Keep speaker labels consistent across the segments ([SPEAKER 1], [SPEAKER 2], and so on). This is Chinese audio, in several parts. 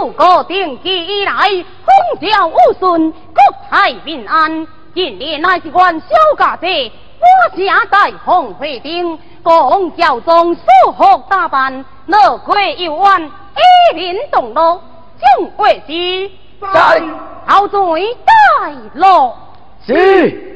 [SPEAKER 1] 自古定期以来，风调雨顺，国泰民安。今年乃是元宵佳节，我家在红会顶，共教中素服打扮，乐归游玩，一林同乐，敬贵师。
[SPEAKER 2] 在，
[SPEAKER 1] 好在带路。
[SPEAKER 2] 是。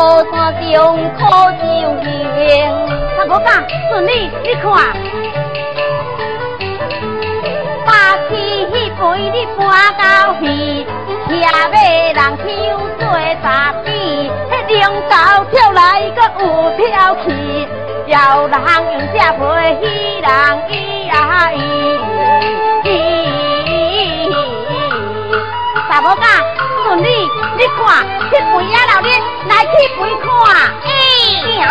[SPEAKER 2] 山上苦修行，
[SPEAKER 1] 查哥讲，顺你，你看，八起一饭你搬到去，听要人唱做杂技，彼龙刀跳来阁有跳去，要人用这皮戏人伊啊伊，讲。你看，去肥啊老脸，来去肥看，哎、欸，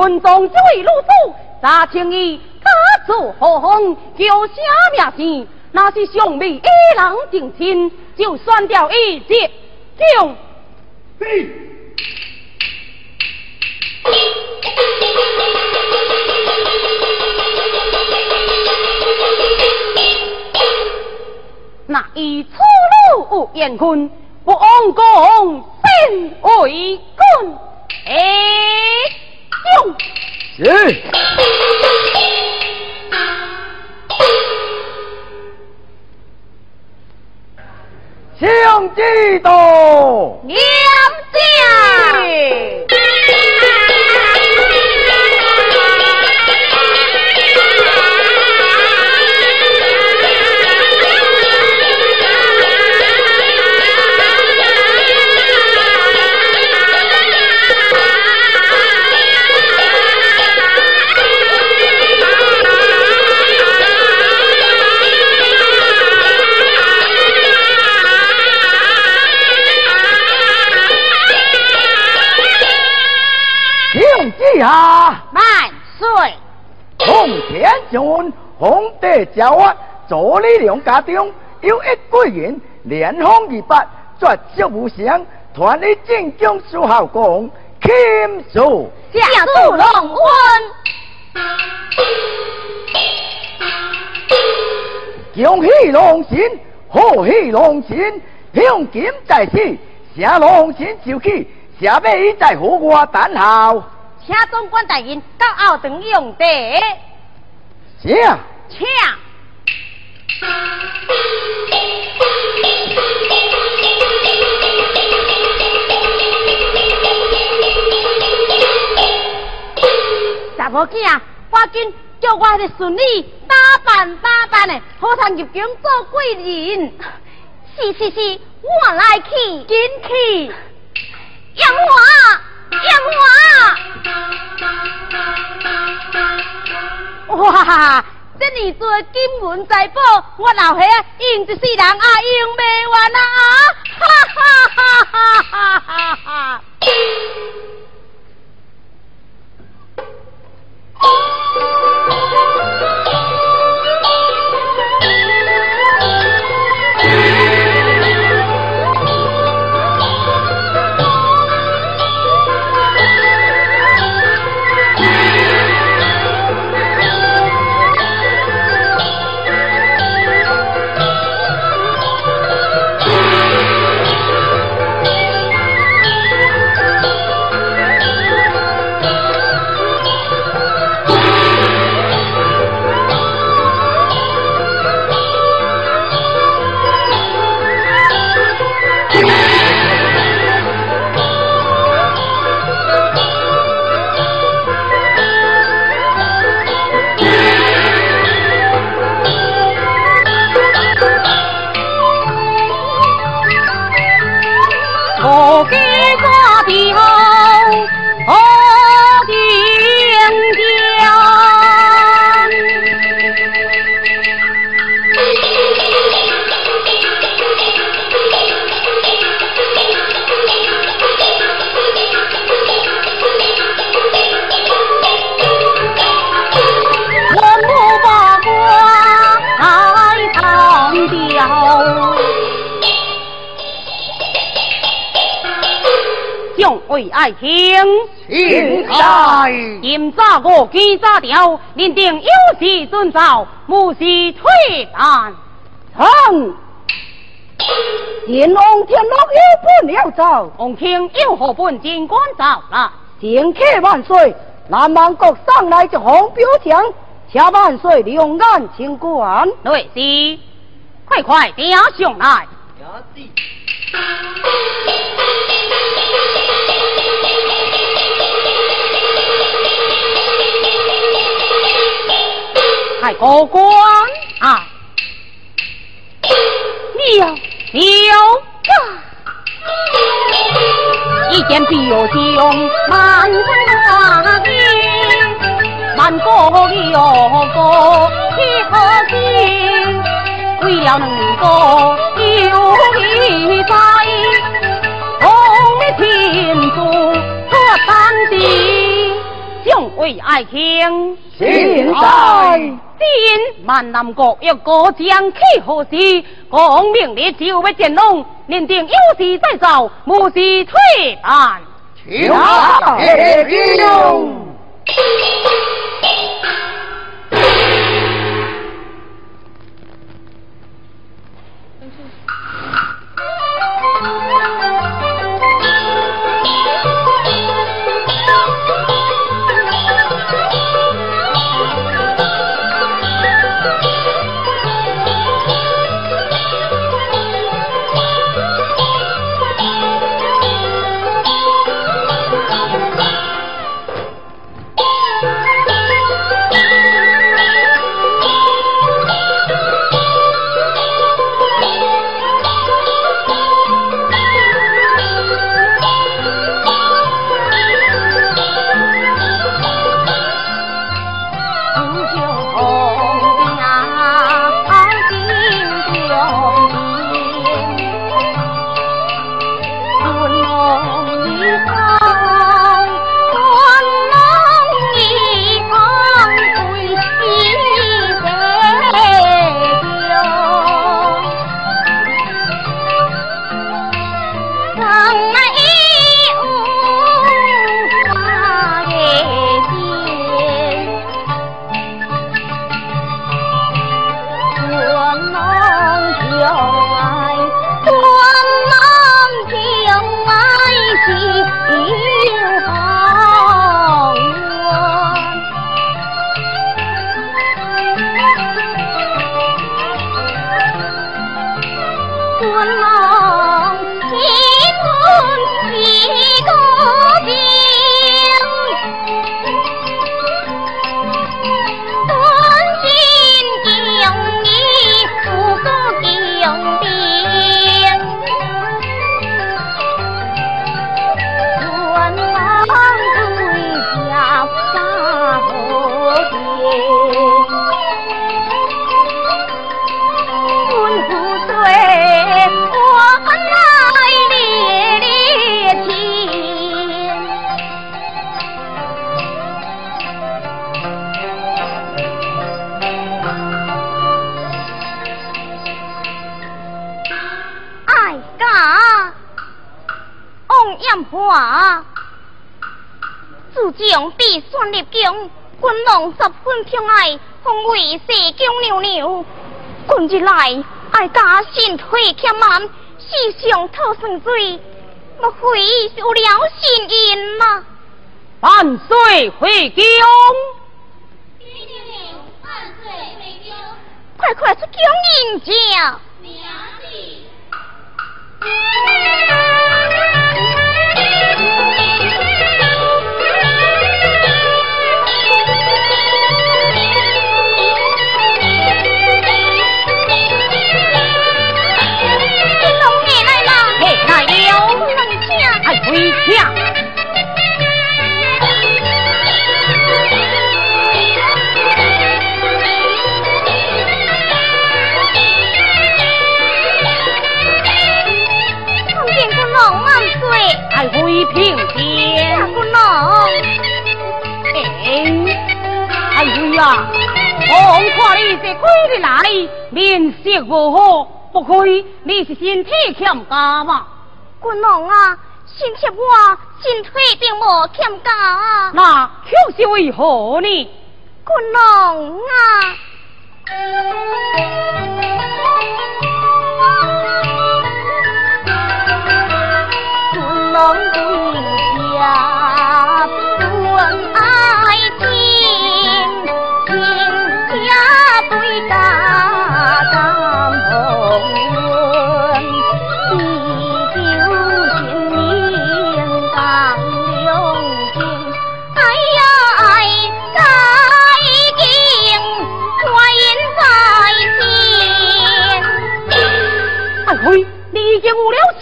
[SPEAKER 1] 军中这位老祖，查清义家族何方，叫啥名姓？那是兄妹一郎定亲，就算掉一截，兄。那一出路无言君，不枉公身为君。哎，兄，
[SPEAKER 3] 是。相知道，天将皇帝诏啊，助理两家中有一贵人，连风二八，绝色无双，团里正将苏孝公钦数
[SPEAKER 2] 下祝龙婚，
[SPEAKER 3] 恭喜龙神，贺喜龙神，向今在此，下龙神就去，下尾再和我等候。
[SPEAKER 2] 请总管大人到后堂用茶。
[SPEAKER 3] 请。
[SPEAKER 2] 请。大婆子啊，赶紧叫我的孙女打扮打扮的，好通入宫做贵人。是是是，我来去，
[SPEAKER 1] 紧去。
[SPEAKER 2] 杨华。哇！这你做金门财宝，我老兄用一世人啊，用不完啊！哈哈哈哈哈哈
[SPEAKER 1] 爱听。
[SPEAKER 3] 现在
[SPEAKER 1] 今早我定有事遵照，无事退难。
[SPEAKER 2] 哼！天龙天龙有本要走，
[SPEAKER 1] 王卿有何本尽管走了。
[SPEAKER 2] 天客万岁！南蛮国上来一红标枪，下万岁两眼清官。
[SPEAKER 1] 内是，快快点上来。太高官啊！有有啊！一见必有凶，满花金，满国有个几何心，为了能够有一在，同天主可担的，相为爱卿，
[SPEAKER 3] 心在
[SPEAKER 1] 今万南国要过江去何时光明日就要见龙，认定有事再走，无事退办。
[SPEAKER 3] 请下铁兵。
[SPEAKER 2] 今日来爱家信退欠满，世上讨生罪，莫非有了心因吗？
[SPEAKER 1] 万岁回宫！
[SPEAKER 2] 万岁回宫！快快出宫迎驾！
[SPEAKER 1] 欠佳嘛？
[SPEAKER 2] 姑娘啊，
[SPEAKER 4] 我身体并无欠佳，
[SPEAKER 1] 那又是为何呢？
[SPEAKER 4] 君王啊！君王君家问爱家对家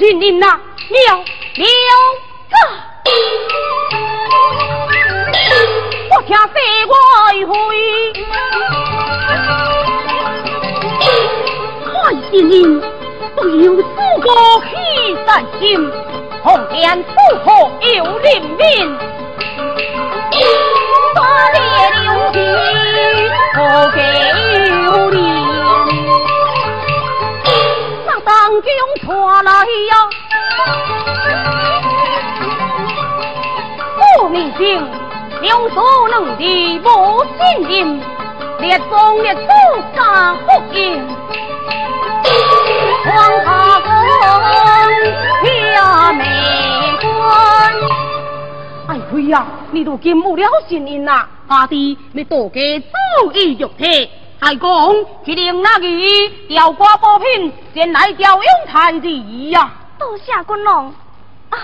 [SPEAKER 1] 经无了信任呐，了了个！我听说外会，看信任都有四个气在心，红天福祸有人民，打猎留情何给有理？将军传来呀，情，两手能敌不信任，列宗列祖杀福音，黄花宫下美官。哎呀，你都见不了信任呐，阿弟你多给早已玉体。还讲去令那女调挂宝品，先来调用太子呀！
[SPEAKER 4] 多谢君王啊，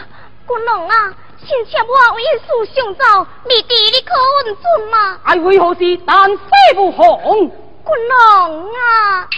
[SPEAKER 4] 君王啊，请妾我为师上奏，未知你可允准吗？
[SPEAKER 1] 爱为何事？但死不红，
[SPEAKER 4] 君王啊！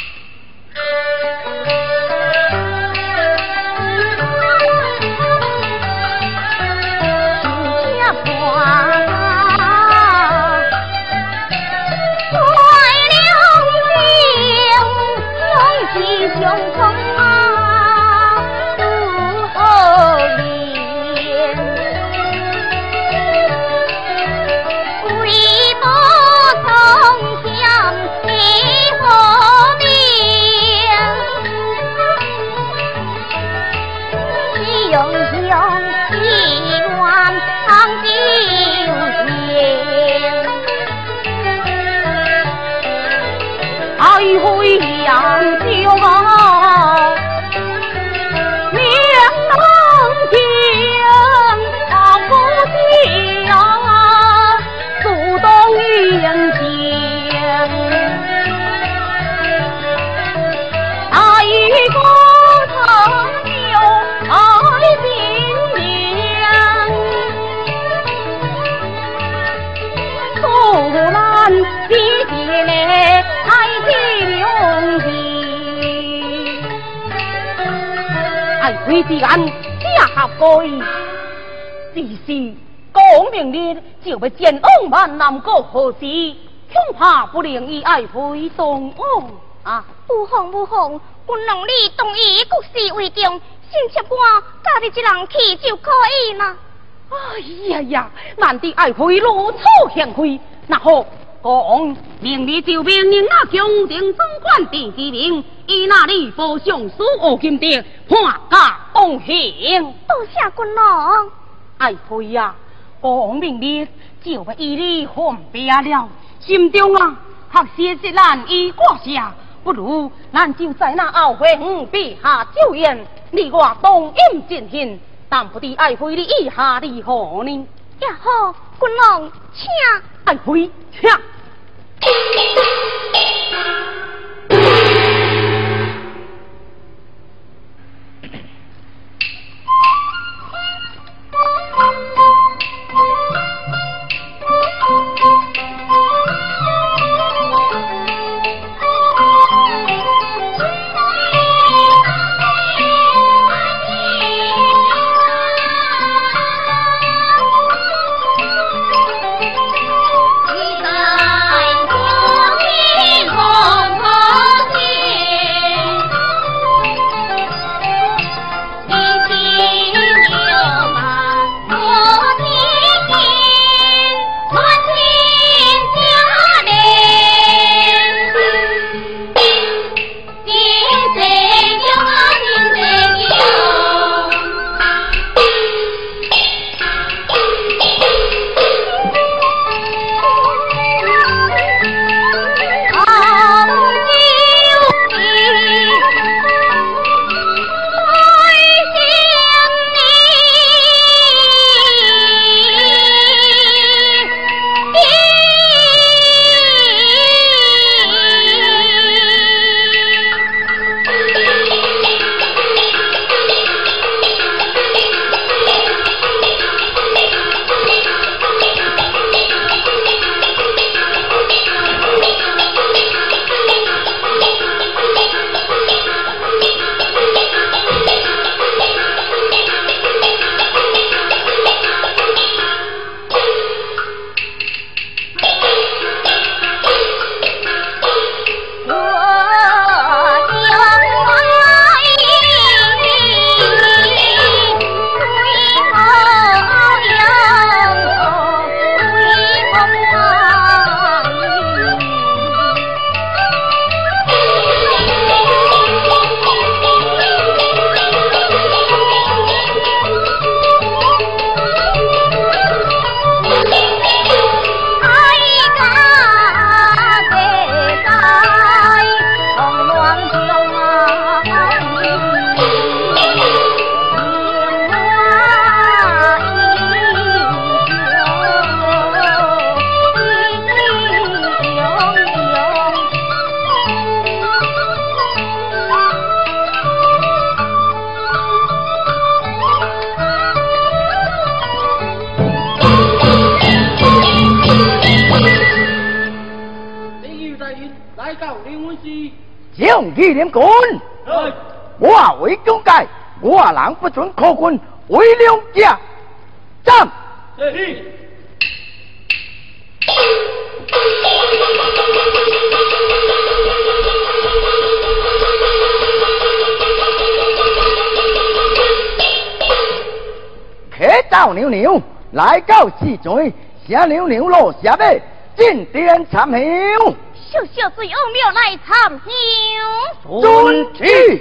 [SPEAKER 1] 既然下合规，只是讲明的就要见翁万南国何事？恐怕不能以爱会动翁啊！
[SPEAKER 4] 不红不红，君能你同意国事为重，先切我家的一人去就可以了。
[SPEAKER 1] 哎呀呀，难得爱会如此贤惠，那好。讲明日就命令那宫廷总管电之令，以那里佛上书五金殿判家东行。
[SPEAKER 4] 多谢君王。
[SPEAKER 1] 爱妃呀，王明日就要以你分别了，心中啊，还是是难以挂下。不如咱就在那后花园陛下酒宴，你我同饮尽兴。但不知爱妃你意下如何呢？
[SPEAKER 4] 也好，君王请。
[SPEAKER 1] 爱妃请。
[SPEAKER 3] 我为中介，我人不准靠军，为两家战。客到牛牛，来到市庄，下牛牛落下尾，进殿参香。
[SPEAKER 4] 小小最欧庙来参香。
[SPEAKER 3] 遵旨。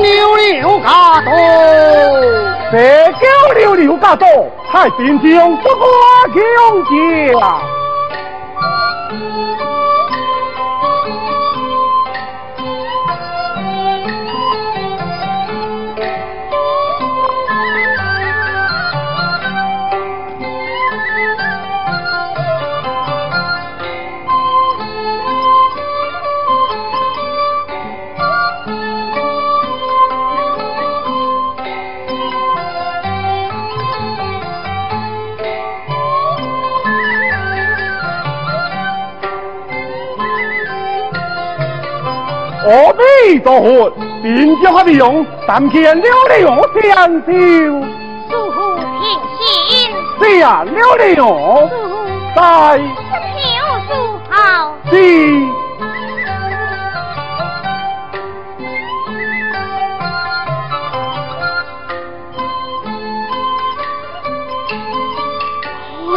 [SPEAKER 5] 牛牛加多白狗牛牛加多，太平将不过强将。多活？便将他利用，但见了了相救。
[SPEAKER 4] 祝福平心。
[SPEAKER 5] 是啊，了了。
[SPEAKER 4] 叔
[SPEAKER 5] 在。
[SPEAKER 4] 小叔好。
[SPEAKER 5] 是。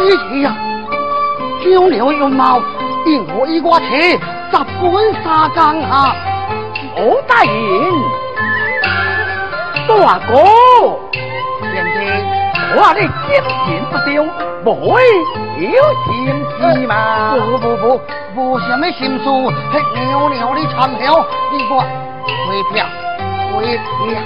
[SPEAKER 6] 哎呀，九了有毛，引我一挂车。十管三更下，
[SPEAKER 3] 武大人，大哥，现在我的金钱不丢，不会有心事吗？
[SPEAKER 6] 不不不，无什么心思，是娘娘的参晓，你我回票回票。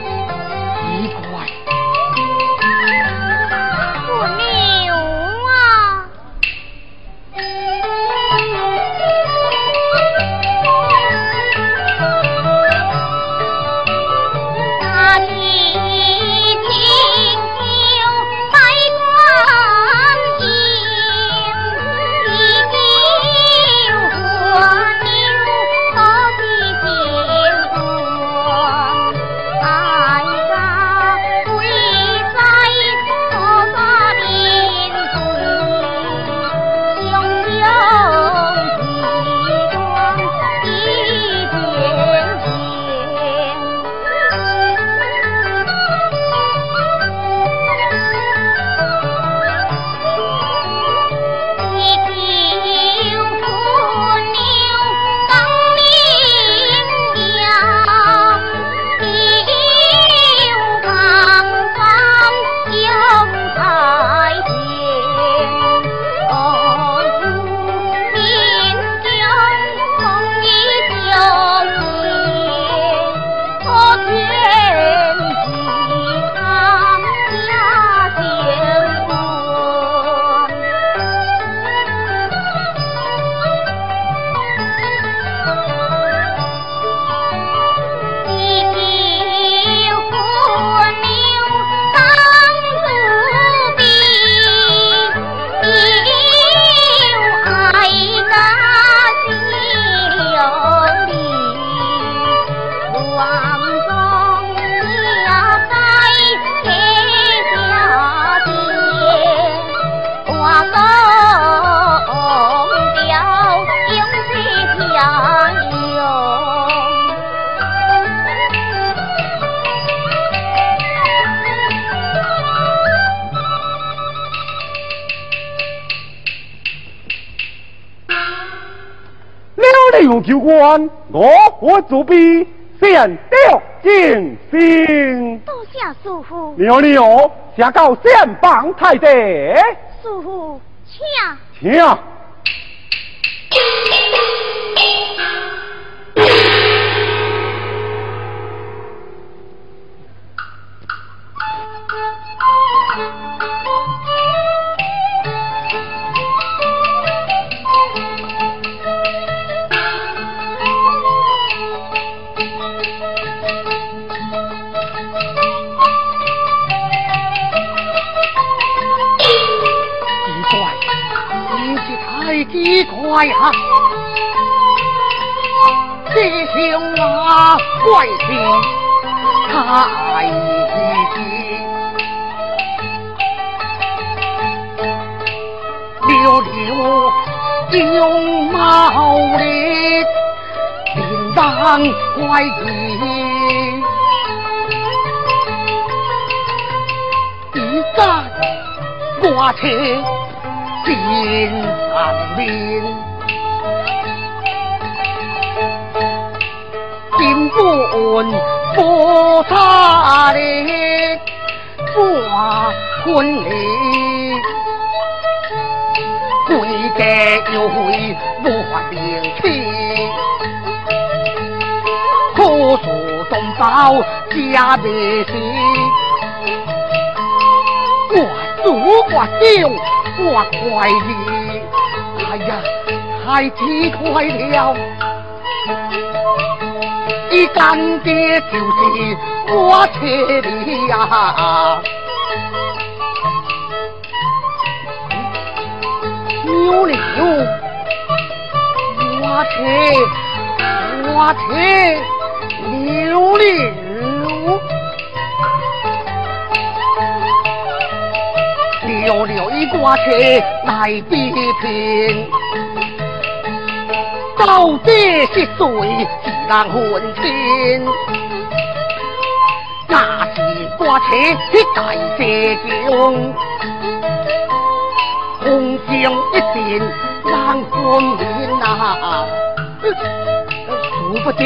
[SPEAKER 6] 救官，我我主笔献雕进心。
[SPEAKER 4] 多谢叔父。
[SPEAKER 6] 娘娘，下告先帮太弟。
[SPEAKER 2] 叔父，请。
[SPEAKER 5] 请。
[SPEAKER 7] 怪哈，弟兄啊，怪事太急，溜溜用毛力，铃铛怪异，一战挂车心上面。金冠不差哩，挂婚礼，贵家又会乱灵气，可数东宝家别事，我丢我怪你，哎呀，太奇怪了。你干爹就是我车里呀，牛牛，我车，我车，牛牛，牛牛一挂车来比拼，到底是谁是？人婚亲，那是挂车的大社长，红将一定人婚姻呐，数不得，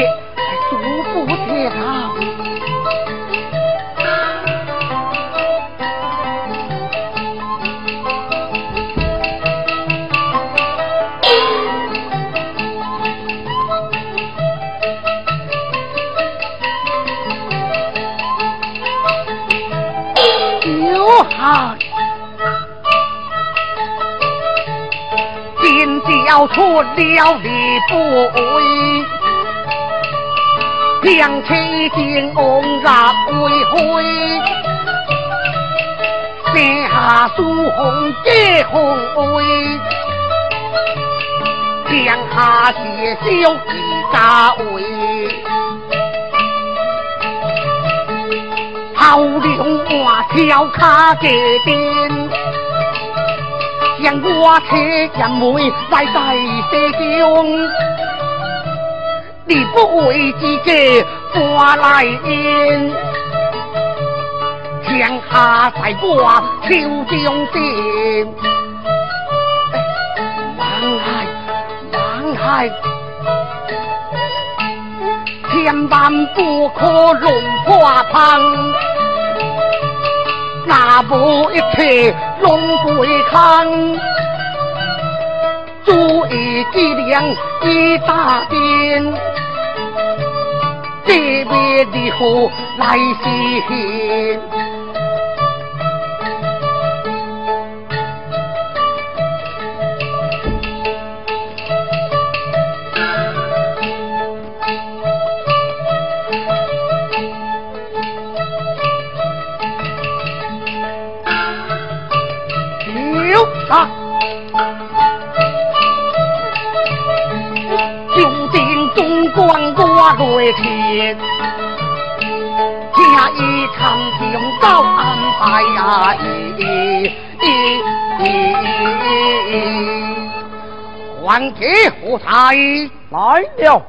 [SPEAKER 7] 数不得啊！要出了礼不回，将妻进宫入为灰，下书红结红灰，将下写小几家位，好令我跳卡给定。将我车人妹来在西中，你不为自己搬来因，天下在我手中心，王海王海，千万不可弄破棚。那不一切东归康，足以计量一大边，这边的河来西行。光挂瑞天，下一场景早安排呀！咦咦咦！皇帝何在？
[SPEAKER 5] 来了。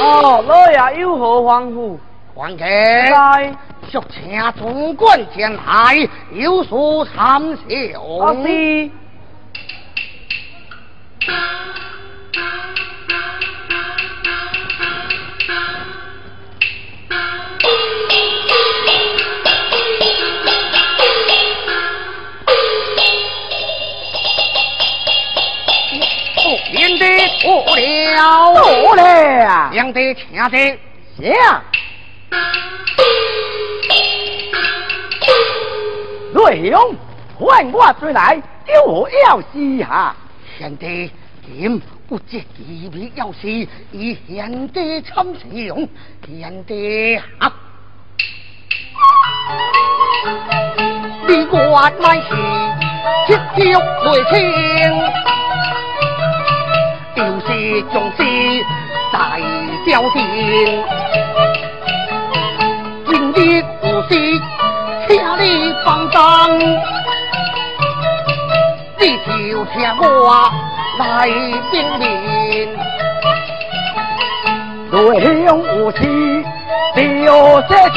[SPEAKER 5] 哦，老爷有何吩咐？
[SPEAKER 7] 皇帝
[SPEAKER 5] 在。
[SPEAKER 7] 就请总管前来，有所参详。
[SPEAKER 3] 啊！
[SPEAKER 7] 兄弟，请坐。
[SPEAKER 3] 行。雷兄，唤我追来，叫我要死哈？
[SPEAKER 7] 兄弟，今不知几位要死，以兄弟参详。兄弟啊，你我乃是结交内情，就是大交情，今日无事。请你放心，你就听我来证明。
[SPEAKER 3] 内兄无事，就说起，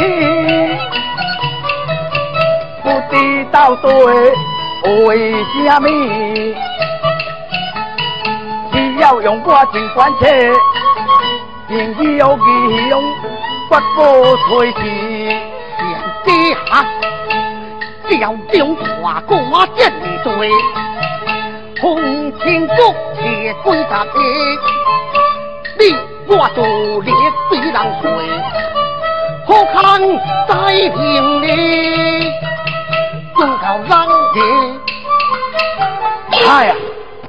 [SPEAKER 3] 不知道对为什么？要用我尽关切，定有义勇，不过随时。
[SPEAKER 7] 地下小中华国真对，红青国铁归大地，你我独立对人水，何堪再平你？忠告人也。
[SPEAKER 3] 哎呀，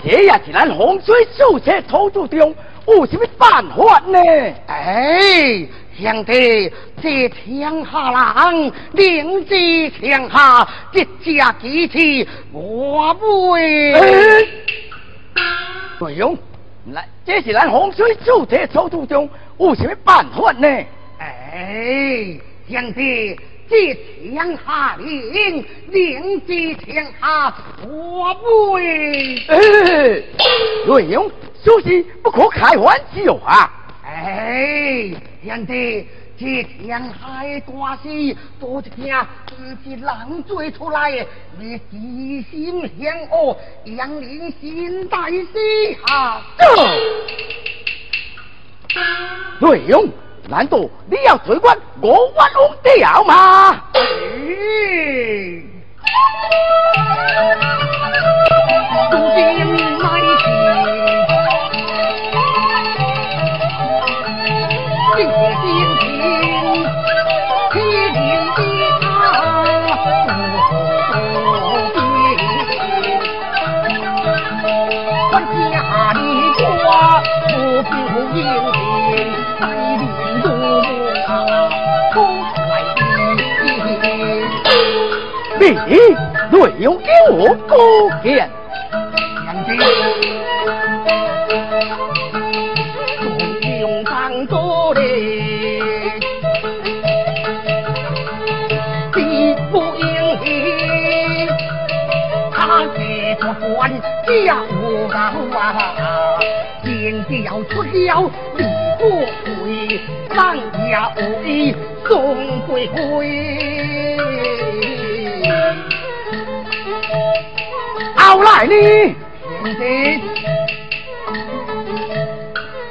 [SPEAKER 3] 这也是咱洪水速车土著中有什么办法呢？
[SPEAKER 7] 哎。兄弟，这天下人领知天下，一家几次我会。
[SPEAKER 3] 内兄，来，这是咱洪水速车操作中有什么办法呢？
[SPEAKER 7] 哎，兄弟，这天下人领知天下我会。
[SPEAKER 3] 哎，内兄，说是不可开玩笑啊！
[SPEAKER 7] 哎，兄弟，这天下的大事，多一件，一人做出来，你齐心向恶，让人心大事哈。
[SPEAKER 3] 内容，难道你要追关我万龙吊吗？
[SPEAKER 7] 哎，注定来去。心心情，体面的他不变。关家的瓜不求英雄，带领多啊出来的。
[SPEAKER 3] 你内容有何见？
[SPEAKER 7] 杨军。做的，地不应喜，他这个官家无高啊，天要出了李国辉，咱家为宋贵贵，
[SPEAKER 3] 后来呢？
[SPEAKER 7] 现在。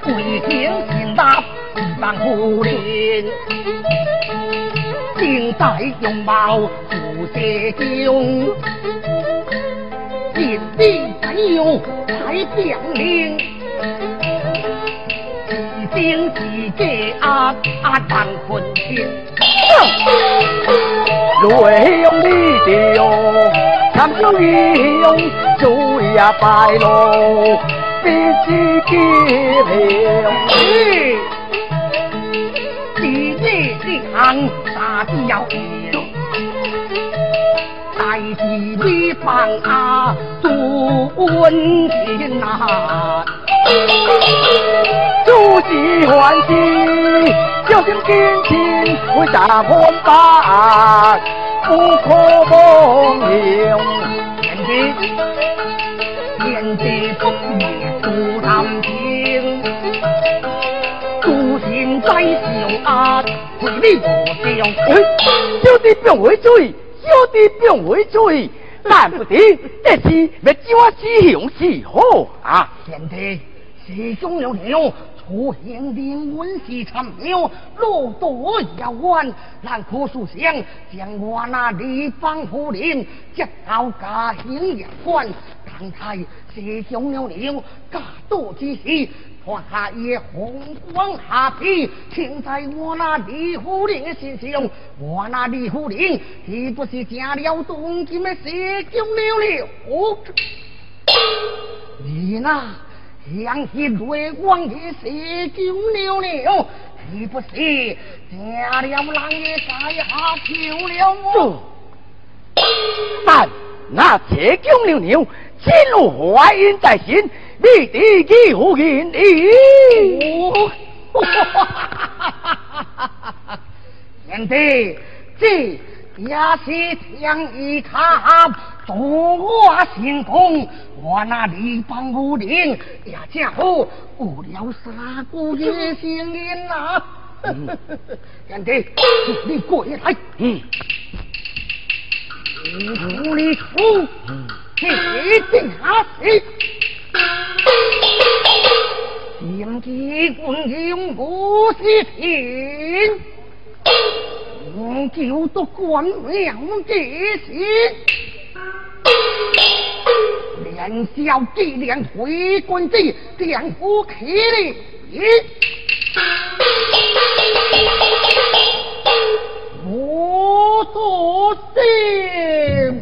[SPEAKER 7] 贵姓姓大，当夫人，金在容貌不谢酒，金地在用才表明，一定是给阿阿当坤亲。
[SPEAKER 3] 雷用你的哟，参手一用，就呀败喽。必须记平，
[SPEAKER 7] 今日的行大事要有，大事必放啊，尊亲呐，
[SPEAKER 3] 祝喜欢喜，小心金钱会砸破板，不可蒙用，
[SPEAKER 7] 天地天地不灭。不贪情，心在小阿，为你无上。
[SPEAKER 3] 小弟不会追，小弟不会追，难不得这是要叫我死雄是好啊！
[SPEAKER 7] 师兄有了，出现灵文是参妙，路多遥远，难可思想。将我那地方夫人接到家兴也关。刚才师兄有了，家多之时，传下也红光下皮，停在我那李虎林的身上。我那李虎林岂不是成了东京的西京了了？你那想起雷光的西京了了，岂不是家了狼也在下求了我？
[SPEAKER 3] 但那西京了了，心有怀孕在心，你敌几乎人
[SPEAKER 7] 哦，兄弟，这也是将一卡助我行动，我那里帮武林也正好有了三姑爷心人呐。兄弟，你过来。
[SPEAKER 3] 嗯。
[SPEAKER 7] 无力出，一定下死。天机滚用不是天，红酒都官两个事连小鸡两回灌醉两夫妻的一我事。